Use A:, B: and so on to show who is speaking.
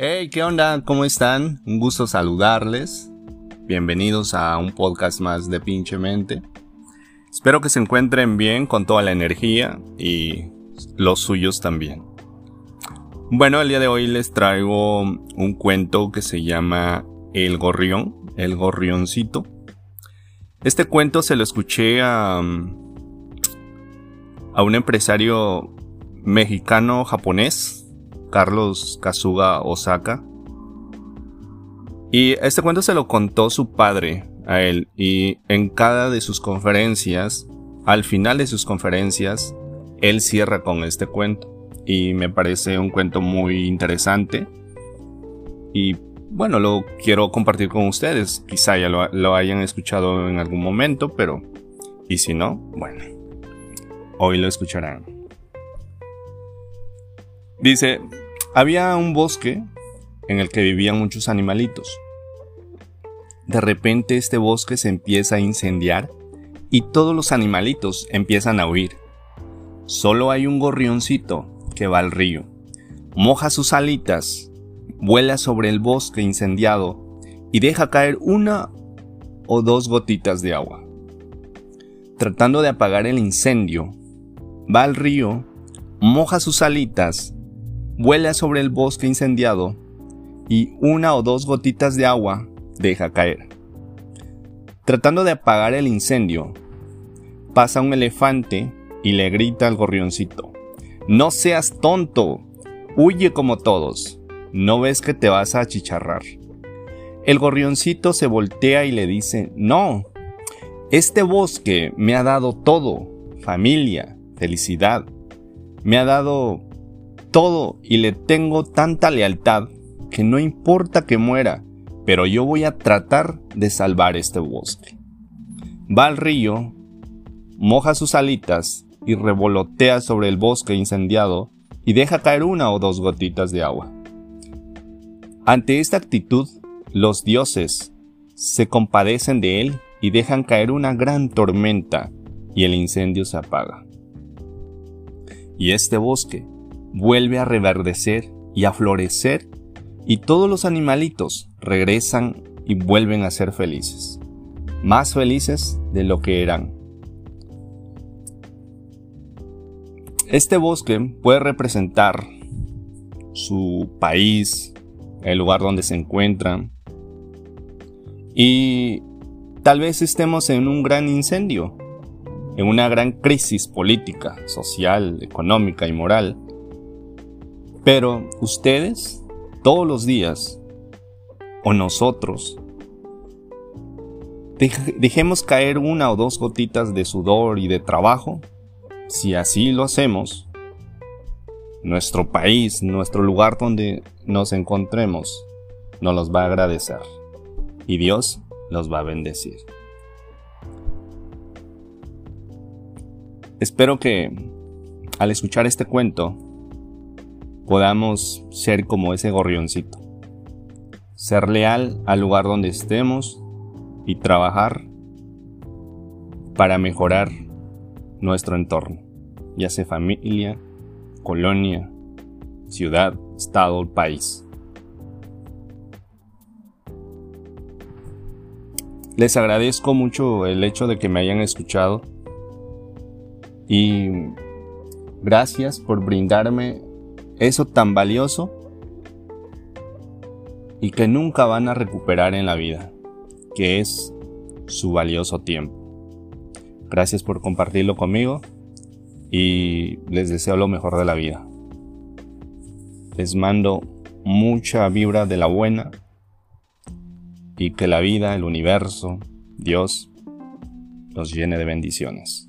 A: Hey, ¿qué onda? ¿Cómo están? Un gusto saludarles. Bienvenidos a un podcast más de pinche mente. Espero que se encuentren bien con toda la energía y los suyos también. Bueno, el día de hoy les traigo un cuento que se llama El Gorrión, el Gorrioncito. Este cuento se lo escuché a, a un empresario mexicano-japonés, Carlos Kazuga Osaka. Y este cuento se lo contó su padre a él y en cada de sus conferencias, al final de sus conferencias, él cierra con este cuento. Y me parece un cuento muy interesante. Y bueno, lo quiero compartir con ustedes. Quizá ya lo, lo hayan escuchado en algún momento, pero... Y si no, bueno, hoy lo escucharán. Dice, había un bosque en el que vivían muchos animalitos. De repente este bosque se empieza a incendiar y todos los animalitos empiezan a huir. Solo hay un gorrioncito que va al río. Moja sus alitas, vuela sobre el bosque incendiado y deja caer una o dos gotitas de agua. Tratando de apagar el incendio, va al río, moja sus alitas, vuela sobre el bosque incendiado y una o dos gotitas de agua deja caer. Tratando de apagar el incendio, pasa un elefante y le grita al gorrioncito, No seas tonto, huye como todos, no ves que te vas a achicharrar. El gorrioncito se voltea y le dice, No, este bosque me ha dado todo, familia, felicidad, me ha dado todo y le tengo tanta lealtad que no importa que muera, pero yo voy a tratar de salvar este bosque. Va al río, moja sus alitas y revolotea sobre el bosque incendiado y deja caer una o dos gotitas de agua. Ante esta actitud, los dioses se compadecen de él y dejan caer una gran tormenta y el incendio se apaga. Y este bosque vuelve a reverdecer y a florecer y todos los animalitos regresan y vuelven a ser felices, más felices de lo que eran. Este bosque puede representar su país, el lugar donde se encuentran, y tal vez estemos en un gran incendio, en una gran crisis política, social, económica y moral. Pero ustedes todos los días, o nosotros, dejemos caer una o dos gotitas de sudor y de trabajo, si así lo hacemos, nuestro país, nuestro lugar donde nos encontremos, nos los va a agradecer y Dios los va a bendecir. Espero que al escuchar este cuento podamos ser como ese gorrioncito. Ser leal al lugar donde estemos y trabajar para mejorar nuestro entorno, ya sea familia, colonia, ciudad, estado, país. Les agradezco mucho el hecho de que me hayan escuchado y gracias por brindarme eso tan valioso y que nunca van a recuperar en la vida, que es su valioso tiempo. Gracias por compartirlo conmigo y les deseo lo mejor de la vida. Les mando mucha vibra de la buena y que la vida, el universo, Dios, los llene de bendiciones.